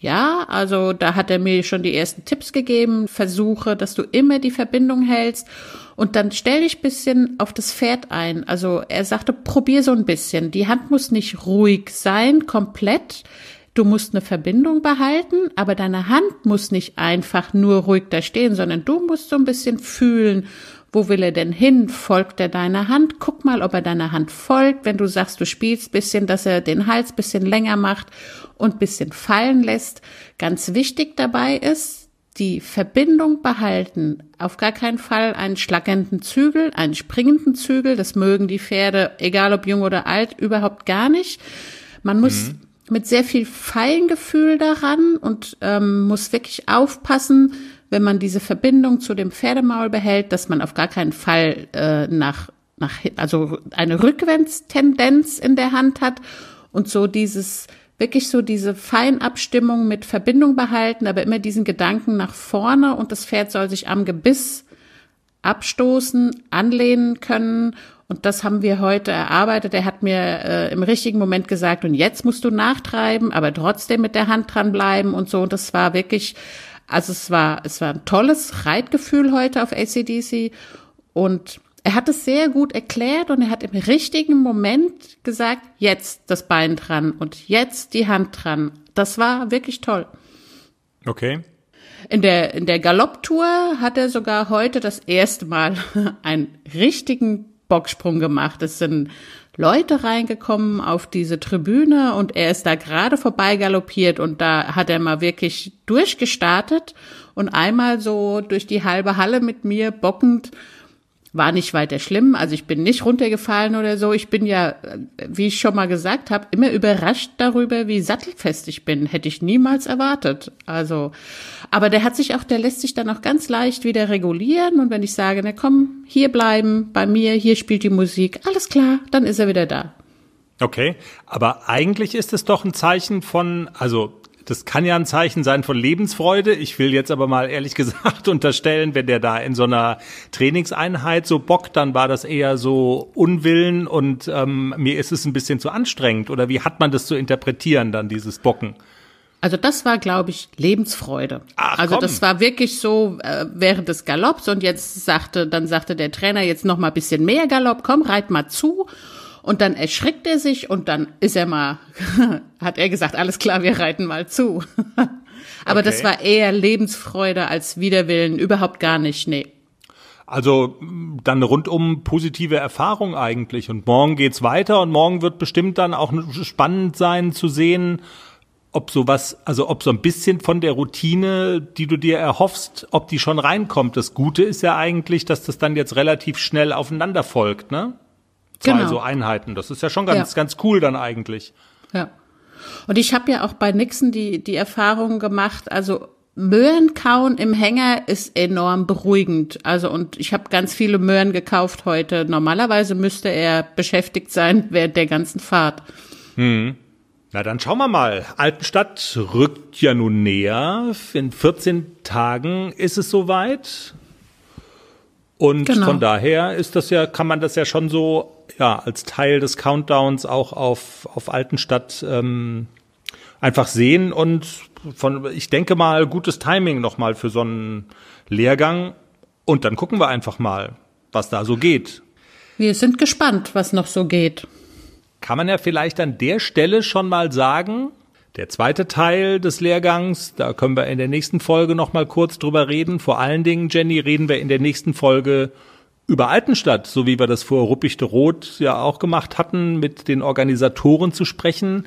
Ja, also da hat er mir schon die ersten Tipps gegeben, versuche, dass du immer die Verbindung hältst und dann stell dich bisschen auf das Pferd ein. Also er sagte, probier so ein bisschen. Die Hand muss nicht ruhig sein, komplett. Du musst eine Verbindung behalten, aber deine Hand muss nicht einfach nur ruhig da stehen, sondern du musst so ein bisschen fühlen, wo will er denn hin? Folgt er deiner Hand? Guck mal, ob er deiner Hand folgt. Wenn du sagst, du spielst bisschen, dass er den Hals bisschen länger macht und bisschen fallen lässt. Ganz wichtig dabei ist, die Verbindung behalten. Auf gar keinen Fall einen schlackernden Zügel, einen springenden Zügel. Das mögen die Pferde, egal ob jung oder alt, überhaupt gar nicht. Man muss mit sehr viel Feingefühl daran und ähm, muss wirklich aufpassen, wenn man diese Verbindung zu dem Pferdemaul behält, dass man auf gar keinen Fall äh, nach, nach, also eine Rückwärtstendenz in der Hand hat und so dieses, wirklich so diese Feinabstimmung mit Verbindung behalten, aber immer diesen Gedanken nach vorne und das Pferd soll sich am Gebiss abstoßen, anlehnen können. Und das haben wir heute erarbeitet. Er hat mir äh, im richtigen Moment gesagt, und jetzt musst du nachtreiben, aber trotzdem mit der Hand dran bleiben und so. Und das war wirklich, also es war, es war ein tolles Reitgefühl heute auf ACDC. Und er hat es sehr gut erklärt und er hat im richtigen Moment gesagt, jetzt das Bein dran und jetzt die Hand dran. Das war wirklich toll. Okay. In der, in der Galopptour hat er sogar heute das erste Mal *laughs* einen richtigen Bocksprung gemacht. Es sind Leute reingekommen auf diese Tribüne und er ist da gerade vorbei galoppiert und da hat er mal wirklich durchgestartet und einmal so durch die halbe Halle mit mir bockend war nicht weiter schlimm, also ich bin nicht runtergefallen oder so. Ich bin ja, wie ich schon mal gesagt habe, immer überrascht darüber, wie sattelfest ich bin. Hätte ich niemals erwartet. Also, aber der hat sich auch, der lässt sich dann auch ganz leicht wieder regulieren. Und wenn ich sage, na komm, hier bleiben, bei mir, hier spielt die Musik, alles klar, dann ist er wieder da. Okay, aber eigentlich ist es doch ein Zeichen von, also das kann ja ein Zeichen sein von Lebensfreude. Ich will jetzt aber mal ehrlich *laughs* gesagt unterstellen, wenn der da in so einer Trainingseinheit so bockt, dann war das eher so Unwillen und ähm, mir ist es ein bisschen zu anstrengend. Oder wie hat man das zu interpretieren, dann dieses Bocken? Also das war, glaube ich, Lebensfreude. Ach, also komm. das war wirklich so äh, während des Galopps und jetzt sagte, dann sagte der Trainer jetzt noch mal ein bisschen mehr Galopp, komm, reit mal zu. Und dann erschrickt er sich und dann ist er mal, *laughs* hat er gesagt, alles klar, wir reiten mal zu. *laughs* Aber das Okay. war eher Lebensfreude als Widerwillen, überhaupt gar nicht, nee. Also dann rundum positive Erfahrung eigentlich. Und morgen geht's weiter und morgen wird bestimmt dann auch spannend sein zu sehen, ob sowas, also ob so ein bisschen von der Routine, die du dir erhoffst, ob die schon reinkommt. Das Gute ist ja eigentlich, dass das dann jetzt relativ schnell aufeinander folgt, ne? Zwei Genau. so Einheiten. Das ist ja schon ganz, Ja. ganz cool dann eigentlich. Ja. Und ich habe ja auch bei Nixon die, die Erfahrung gemacht, also Möhren kauen im Hänger ist enorm beruhigend. Also und ich habe ganz viele Möhren gekauft heute. Normalerweise müsste er beschäftigt sein *laughs* während der ganzen Fahrt. Na, dann schauen wir mal. Altenstadt rückt ja nun näher. In 14 Tagen ist es soweit. Und Genau. von daher ist das ja, kann man das ja schon so, ja, als Teil des Countdowns auch auf, auf Altenstadt ähm, einfach sehen und von, ich denke mal, gutes Timing nochmal für so einen Lehrgang. Und dann gucken wir einfach mal, was da so geht. Wir sind gespannt, was noch so geht. kann man ja vielleicht an der Stelle schon mal sagen, der zweite Teil des Lehrgangs, da können wir in der nächsten Folge noch mal kurz drüber reden. Vor allen Dingen, Jenny, reden wir in der nächsten Folge über Altenstadt, so wie wir das vor Ruppichte Rot ja auch gemacht hatten, mit den Organisatoren zu sprechen.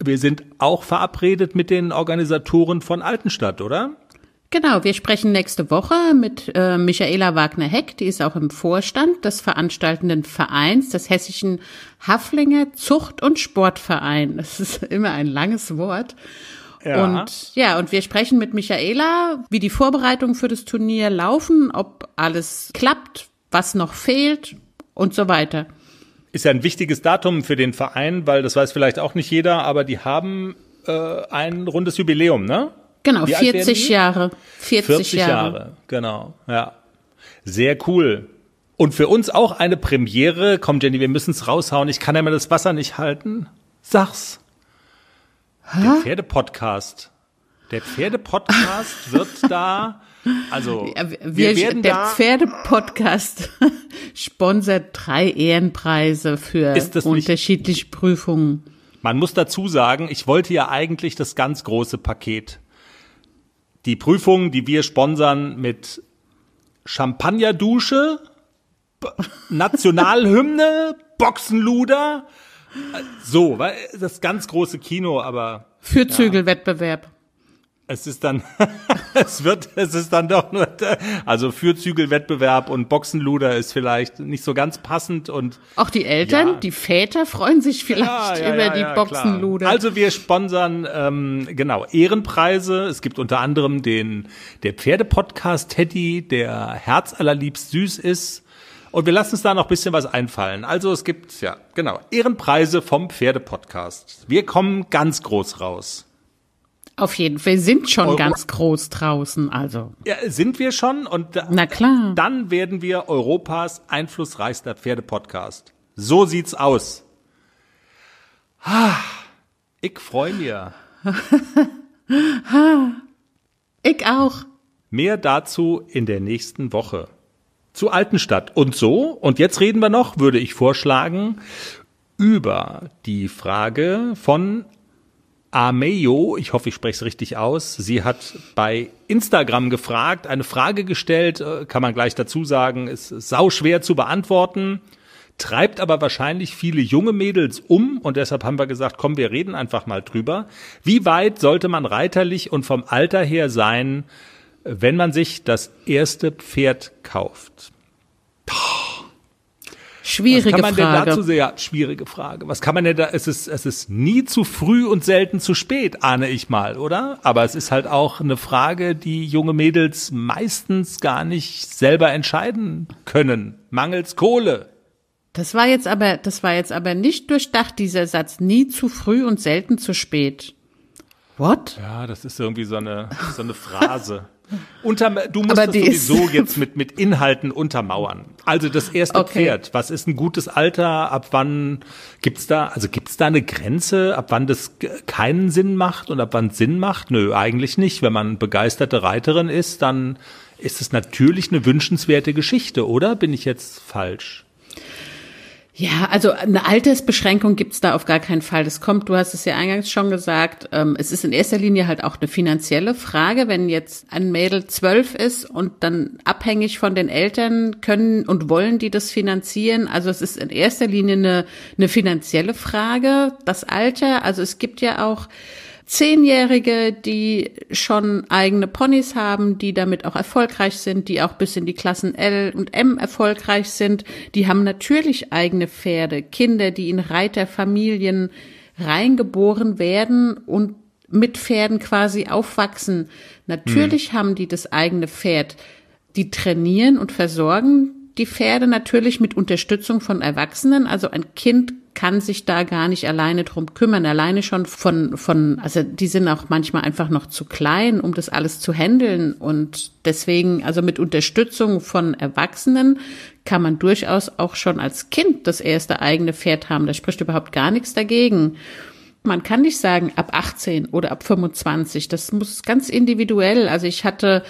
Wir sind auch verabredet mit den Organisatoren von Altenstadt, oder? Genau, wir sprechen nächste Woche mit äh, Michaela Wagner-Heck, die ist auch im Vorstand des veranstaltenden Vereins des Hessischen Haflinger Zucht- und Sportverein. Das ist immer ein langes Wort. Ja. Und ja, und wir sprechen mit Michaela, wie die Vorbereitungen für das Turnier laufen, ob alles klappt, was noch fehlt und so weiter. Ist ja ein wichtiges Datum für den Verein, weil das weiß vielleicht auch nicht jeder, aber die haben äh, ein rundes Jubiläum, ne? Genau, Wie alt werden 40 die? Jahre. 40, 40 Jahre. Jahre. genau, ja. Sehr cool. Und für uns auch eine Premiere. Komm, Jenny, wir müssen es raushauen. Ich kann ja mal das Wasser nicht halten. Sag's. Der Pferdepodcast. Der Pferdepodcast *laughs* wird da, also Ja, wir, wir, werden der. Pferdepodcast *laughs* sponsert drei Ehrenpreise für das nicht- unterschiedliche Prüfungen. Man muss dazu sagen, ich wollte ja eigentlich das ganz große Paket. Die Prüfung, die wir sponsern mit Champagnerdusche, Nationalhymne, *laughs* Boxenluder, äh, so, das ganz große Kino, aber Für Zügelwettbewerb. Es ist dann, *laughs* es wird, es ist dann doch nur, also Fürzügelwettbewerb und Boxenluder ist vielleicht nicht so ganz passend und Auch die Eltern, Ja. die Väter freuen sich vielleicht über die klar. Boxenluder. Also wir sponsern ähm, genau Ehrenpreise. Es gibt unter anderem den der Pferdepodcast Teddy, der herzallerliebst süß ist. Und wir lassen uns da noch ein bisschen was einfallen. Also es gibt ja genau Ehrenpreise vom Pferdepodcast. Wir kommen ganz groß raus. Auf jeden Fall sind schon Euro- ganz groß draußen, also. Ja, sind wir schon und Na klar. dann werden wir Europas einflussreichster Pferdepodcast. So sieht's aus. Ah, ich freue mich. *laughs* Ich auch. Mehr dazu in der nächsten Woche. Zu Altenstadt. Und so, und jetzt reden wir noch, würde ich vorschlagen, über die Frage von Ameyo, ich hoffe, ich spreche es richtig aus. Sie hat bei Instagram gefragt, eine Frage gestellt, äh, kann man gleich dazu sagen, ist sau schwer zu beantworten, treibt aber wahrscheinlich viele junge Mädels um und deshalb haben wir gesagt, komm, wir reden einfach mal drüber. Wie weit sollte man reiterlich und vom Alter her sein, wenn man sich das erste Pferd kauft? Was Schwierige kann man Frage. denn dazu sehr schwierige Frage? Was kann man denn da? Es ist es ist nie zu früh und selten zu spät, ahne ich mal, oder? Aber es ist halt auch eine Frage, die junge Mädels meistens gar nicht selber entscheiden können, mangels Kohle. Das war jetzt aber, das war jetzt aber nicht durchdacht, dieser Satz. Nie zu früh und selten zu spät. What? Ja, das ist irgendwie so eine so eine Phrase. *laughs* Unter, du musst das sowieso *laughs* jetzt mit, mit Inhalten untermauern. Also das erste Okay. Pferd. Was ist ein gutes Alter? Ab wann gibt's da, also gibt's da eine Grenze, ab wann das keinen Sinn macht und ab wann es Sinn macht? Nö, eigentlich nicht. Wenn man begeisterte Reiterin ist, dann ist es natürlich eine wünschenswerte Geschichte, oder? Bin ich jetzt falsch? Ja, also eine Altersbeschränkung gibt's da auf gar keinen Fall. Das kommt, du hast es ja eingangs schon gesagt, ähm, es ist in erster Linie halt auch eine finanzielle Frage. Wenn jetzt ein Mädel zwölf ist und dann abhängig von den Eltern können und wollen die das finanzieren, also es ist in erster Linie eine, eine finanzielle Frage, das Alter. Also es gibt ja auch Zehnjährige, die schon eigene Ponys haben, die damit auch erfolgreich sind, die auch bis in die Klassen L und M erfolgreich sind, die haben natürlich eigene Pferde, Kinder, die in Reiterfamilien reingeboren werden und mit Pferden quasi aufwachsen. Natürlich haben die das eigene Pferd. Die trainieren und versorgen die Pferde natürlich mit Unterstützung von Erwachsenen. Also ein Kind kann sich da gar nicht alleine drum kümmern. Alleine schon von, von, also die sind auch manchmal einfach noch zu klein, um das alles zu handeln. Und deswegen, also mit Unterstützung von Erwachsenen kann man durchaus auch schon als Kind das erste eigene Pferd haben. Da spricht überhaupt gar nichts dagegen. Man kann nicht sagen ab 18 oder ab 25. Das muss ganz individuell. Also ich hatte,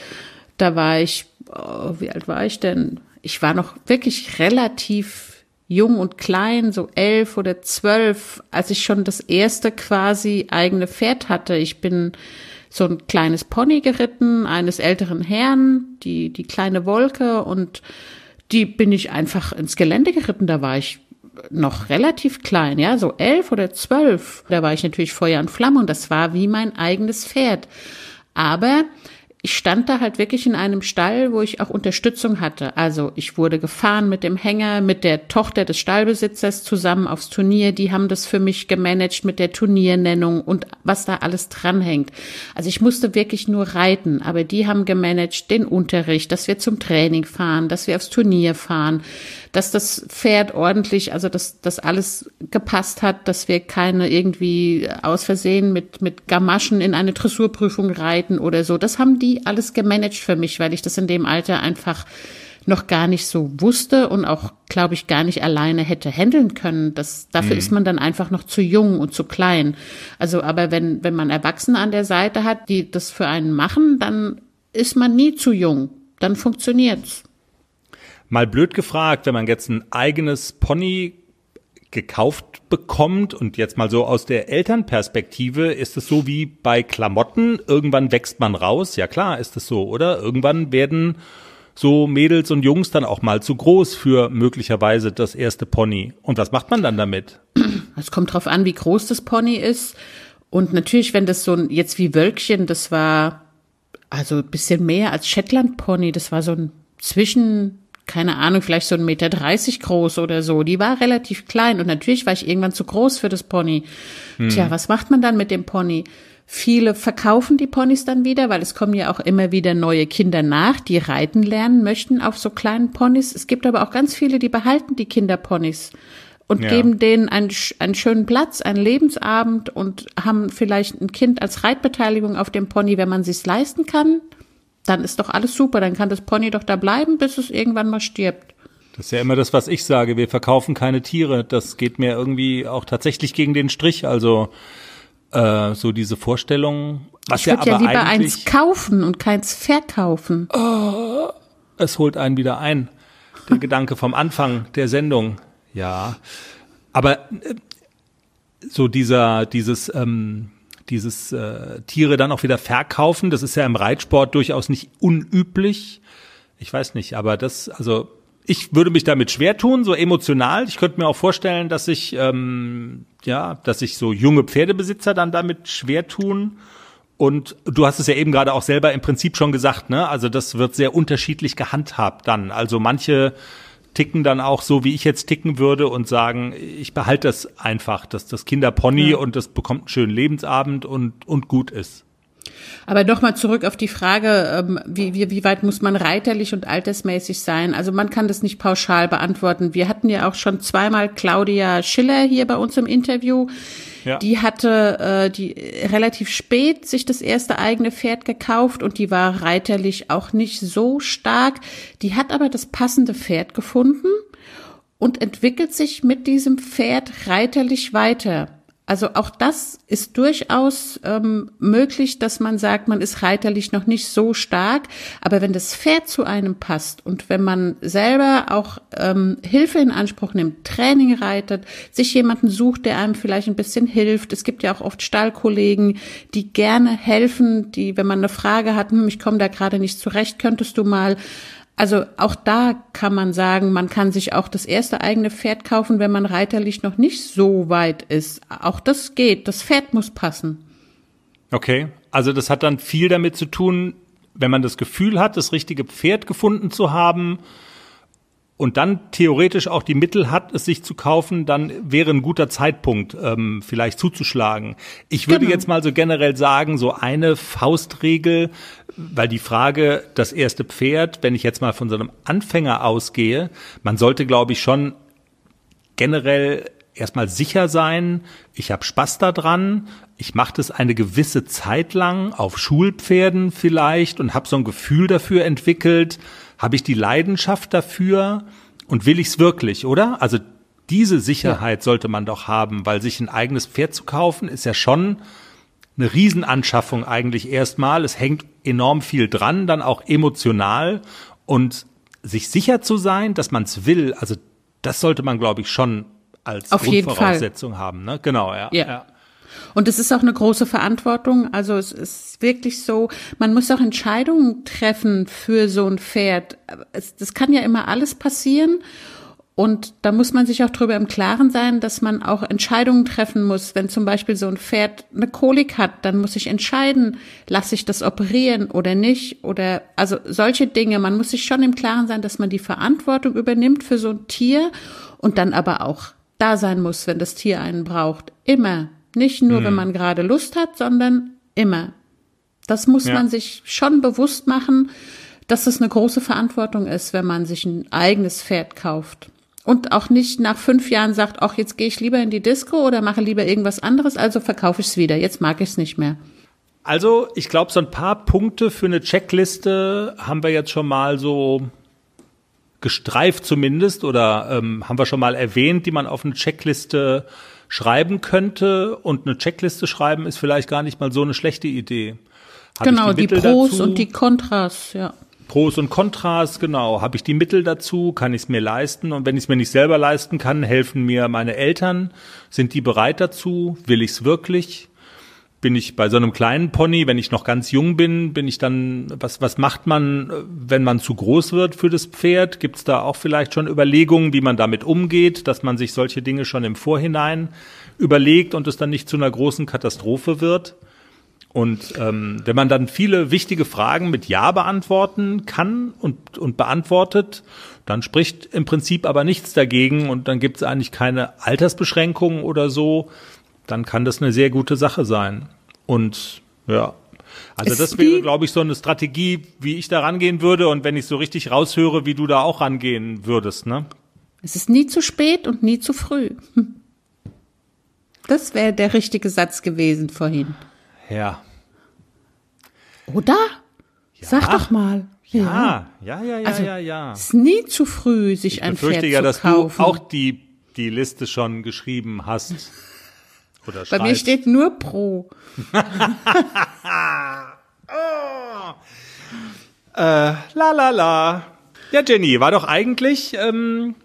da war ich, oh, wie alt war ich denn? Ich war noch wirklich relativ jung und klein, so elf oder zwölf, als ich schon das erste quasi eigene Pferd hatte. Ich bin so ein kleines Pony geritten, eines älteren Herrn, die, die kleine Wolke und die bin ich einfach ins Gelände geritten. Da war ich noch relativ klein, ja, so elf oder zwölf. Da war ich natürlich Feuer und Flamme und das war wie mein eigenes Pferd. Aber ich stand da halt wirklich in einem Stall, wo ich auch Unterstützung hatte. Also ich wurde gefahren mit dem Hänger, mit der Tochter des Stallbesitzers zusammen aufs Turnier. Die haben das für mich gemanagt mit der Turniernennung und was da alles dranhängt. Also ich musste wirklich nur reiten, aber die haben gemanagt den Unterricht, dass wir zum Training fahren, dass wir aufs Turnier fahren, dass das Pferd ordentlich, also dass das alles gepasst hat, dass wir keine irgendwie aus Versehen mit, mit Gamaschen in eine Dressurprüfung reiten oder so. Das haben die alles gemanagt für mich, weil ich das in dem Alter einfach noch gar nicht so wusste und auch, glaube ich, gar nicht alleine hätte handeln können. Das, dafür ist man dann einfach noch zu jung und zu klein. Also, aber wenn, wenn man Erwachsene an der Seite hat, die das für einen machen, dann ist man nie zu jung. Dann funktioniert's. Mal blöd gefragt, wenn man jetzt ein eigenes Pony gekauft bekommt und jetzt mal so aus der Elternperspektive, ist es so wie bei Klamotten, irgendwann wächst man raus, ja klar ist es so, oder? Irgendwann werden so Mädels und Jungs dann auch mal zu groß für möglicherweise das erste Pony. Und was macht man dann damit? Es kommt drauf an, wie groß das Pony ist. Und natürlich, wenn das so ein, jetzt wie Wölkchen, das war also ein bisschen mehr als Shetland Pony, das war so ein zwischen, keine Ahnung, vielleicht so ein Meter dreißig groß oder so. Die war relativ klein und natürlich war ich irgendwann zu groß für das Pony. Tja, was macht man dann mit dem Pony? Viele verkaufen die Ponys dann wieder, weil es kommen ja auch immer wieder neue Kinder nach, die reiten lernen möchten auf so kleinen Ponys. Es gibt aber auch ganz viele, die behalten die Kinderponys und Ja. geben denen einen, einen schönen Platz, einen Lebensabend und haben vielleicht ein Kind als Reitbeteiligung auf dem Pony, wenn man sich's leisten kann. Dann ist doch alles super, dann kann das Pony doch da bleiben, bis es irgendwann mal stirbt. Das ist ja immer das, was ich sage. Wir verkaufen keine Tiere. Das geht mir irgendwie auch tatsächlich gegen den Strich. Also äh, so diese Vorstellung. Was Ich ja würde ja aber lieber eins kaufen und keins verkaufen. es holt einen wieder ein. Der Gedanke vom Anfang der Sendung. Ja. Aber äh, so dieser, dieses, ähm, dieses äh, Tiere dann auch wieder verkaufen, das ist ja im Reitsport durchaus nicht unüblich. Ich weiß nicht, aber das, also ich würde mich damit schwer tun, so emotional. Ich könnte mir auch vorstellen, dass ich, ähm, ja, dass sich so junge Pferdebesitzer dann damit schwer tun. Und du hast es ja eben gerade auch selber im Prinzip schon gesagt, ne? Also das wird sehr unterschiedlich gehandhabt dann. Also manche ticken dann auch so, wie ich jetzt ticken würde und sagen, ich behalte das einfach, dass das Kinderpony und das bekommt einen schönen Lebensabend und, und gut ist. Aber nochmal zurück auf die Frage, ähm, wie, wie, wie weit muss man reiterlich und altersmäßig sein? Also man kann das nicht pauschal beantworten. Wir hatten ja auch schon zweimal Claudia Schiller hier bei uns im Interview. Ja. Die hatte äh, die relativ spät sich das erste eigene Pferd gekauft und die war reiterlich auch nicht so stark. Die hat aber das passende Pferd gefunden und entwickelt sich mit diesem Pferd reiterlich weiter. Also auch das ist durchaus ähm, möglich, dass man sagt, man ist reiterlich noch nicht so stark, aber wenn das Pferd zu einem passt und wenn man selber auch ähm, Hilfe in Anspruch nimmt, Training reitet, sich jemanden sucht, der einem vielleicht ein bisschen hilft. Es gibt ja auch oft Stallkollegen, die gerne helfen, die, wenn man eine Frage hat, hm, ich komme da gerade nicht zurecht, könntest du mal also auch da kann man sagen, man kann sich auch das erste eigene Pferd kaufen, wenn man reiterlich noch nicht so weit ist. Auch das geht. Das Pferd muss passen. Okay, also das hat dann viel damit zu tun, wenn man das Gefühl hat, das richtige Pferd gefunden zu haben, und dann theoretisch auch die Mittel hat, es sich zu kaufen, dann wäre ein guter Zeitpunkt, ähm, vielleicht zuzuschlagen. Ich würde genau. jetzt mal so generell sagen, so eine Faustregel, weil die Frage, das erste Pferd, wenn ich jetzt mal von so einem Anfänger ausgehe, man sollte, glaube ich, schon generell erstmal sicher sein, ich habe Spaß daran, ich mache das eine gewisse Zeit lang auf Schulpferden vielleicht und habe so ein Gefühl dafür entwickelt, habe ich die Leidenschaft dafür und will ich es wirklich, oder? Also diese Sicherheit ja. sollte man doch haben, weil sich ein eigenes Pferd zu kaufen ist ja schon eine Riesenanschaffung eigentlich erstmal. Es hängt enorm viel dran, dann auch emotional und sich sicher zu sein, dass man es will, also das sollte man, glaube ich, schon als Auf Grundvoraussetzung haben. Ne? Genau, ja. ja. ja. Und es ist auch eine große Verantwortung. Also es ist wirklich so, man muss auch Entscheidungen treffen für so ein Pferd. Es, das kann ja immer alles passieren. Und da muss man sich auch darüber im Klaren sein, dass man auch Entscheidungen treffen muss. Wenn zum Beispiel so ein Pferd eine Kolik hat, dann muss ich entscheiden, lasse ich das operieren oder nicht. Oder also solche Dinge. Man muss sich schon im Klaren sein, dass man die Verantwortung übernimmt für so ein Tier und dann aber auch da sein muss, wenn das Tier einen braucht. Immer. Nicht nur, hm. wenn man gerade Lust hat, sondern immer. Das muss ja. man sich schon bewusst machen, dass es eine große Verantwortung ist, wenn man sich ein eigenes Pferd kauft. Und auch nicht nach fünf Jahren sagt, ach, jetzt gehe ich lieber in die Disco oder mache lieber irgendwas anderes, also verkaufe ich es wieder. Jetzt mag ich es nicht mehr. Also, ich glaube, so ein paar Punkte für eine Checkliste haben wir jetzt schon mal so gestreift zumindest oder ähm, haben wir schon mal erwähnt, die man auf eine Checkliste schreiben könnte. Und eine Checkliste schreiben ist vielleicht gar nicht mal so eine schlechte Idee. Hab genau, die, die, Pros dazu? und die Kontras, ja. Pros und Kontras, genau. Habe ich die Mittel dazu? Kann ich es mir leisten? Und wenn ich es mir nicht selber leisten kann, helfen mir meine Eltern. Sind die bereit dazu? Will ich es wirklich? bin ich bei so einem kleinen Pony, wenn ich noch ganz jung bin, bin ich dann, was, was macht man, wenn man zu groß wird für das Pferd? Gibt es da auch vielleicht schon Überlegungen, wie man damit umgeht, dass man sich solche Dinge schon im Vorhinein überlegt und es dann nicht zu einer großen Katastrophe wird? Und ähm, wenn man dann viele wichtige Fragen mit Ja beantworten kann und, und beantwortet, dann spricht im Prinzip aber nichts dagegen und dann gibt es eigentlich keine Altersbeschränkungen oder so. Dann kann das eine sehr gute Sache sein. Und ja, also es das wäre, glaube ich, so eine Strategie, wie ich da rangehen würde und wenn ich so richtig raushöre, wie du da auch rangehen würdest, ne? Es ist nie zu spät und nie zu früh. Das wäre der richtige Satz gewesen vorhin. Ja. Oder? Ja. Sag doch mal. Ja, ja, ja, ja, also, ja, ja. Es ist nie zu früh, sich ich ein Pferd ja, zu kaufen. dass du auch die, die Liste schon geschrieben hast. Oder Bei mir steht nur pro. oh. *laughs* äh, la la la. Ja, Jenny, war doch eigentlich ähm,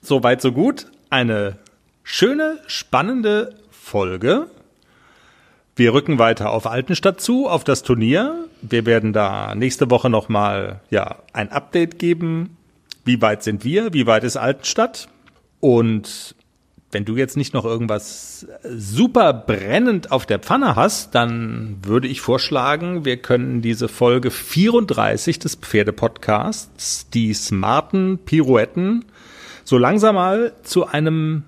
so weit, so gut. Eine schöne, spannende Folge. Wir rücken weiter auf Altenstadt zu, auf das Turnier. Wir werden da nächste Woche nochmal ja, ein Update geben. Wie weit sind wir? Wie weit ist Altenstadt? Und wenn du jetzt nicht noch irgendwas super brennend auf der Pfanne hast, dann würde ich vorschlagen, wir können diese Folge 34 des Pferdepodcasts, die smarten Pirouetten, so langsam mal zu einem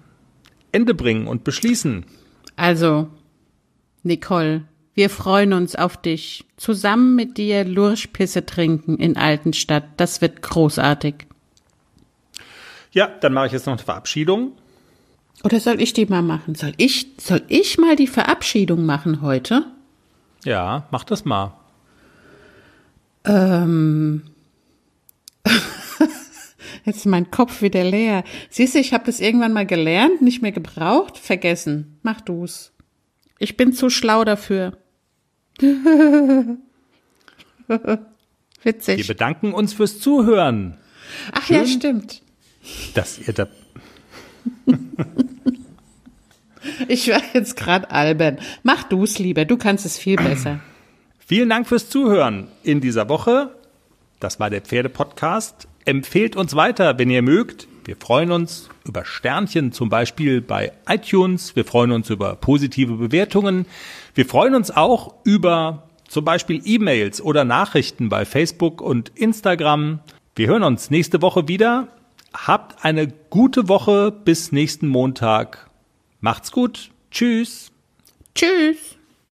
Ende bringen und beschließen. Also, Nicole, Wir freuen uns auf dich. Zusammen mit dir Lurchpisse trinken in Altenstadt. Das wird großartig. Ja, dann mache ich jetzt noch eine Verabschiedung. Oder soll ich die mal machen? Soll ich, soll ich mal die Verabschiedung machen heute? Ja, mach das mal. Ähm. *laughs* Jetzt ist mein Kopf wieder leer. Siehst du, ich habe das irgendwann mal gelernt, nicht mehr gebraucht, vergessen. Mach du's. Ich bin zu schlau dafür. Witzig. Wir bedanken uns fürs Zuhören. Ach Schön, ja, stimmt. Dass ihr da. *laughs* ich war jetzt gerade albern. Mach du's lieber, du kannst es viel besser. Vielen Dank fürs Zuhören in dieser Woche. Das war der Pferde-Podcast. Empfehlt uns weiter, wenn ihr mögt. Wir freuen uns über Sternchen, zum Beispiel bei iTunes. Wir freuen uns über positive Bewertungen. Wir freuen uns auch über zum Beispiel E-Mails oder Nachrichten bei Facebook und Instagram. Wir hören uns nächste Woche wieder. Habt eine gute Woche bis nächsten Montag. Macht's gut. Tschüss. Tschüss.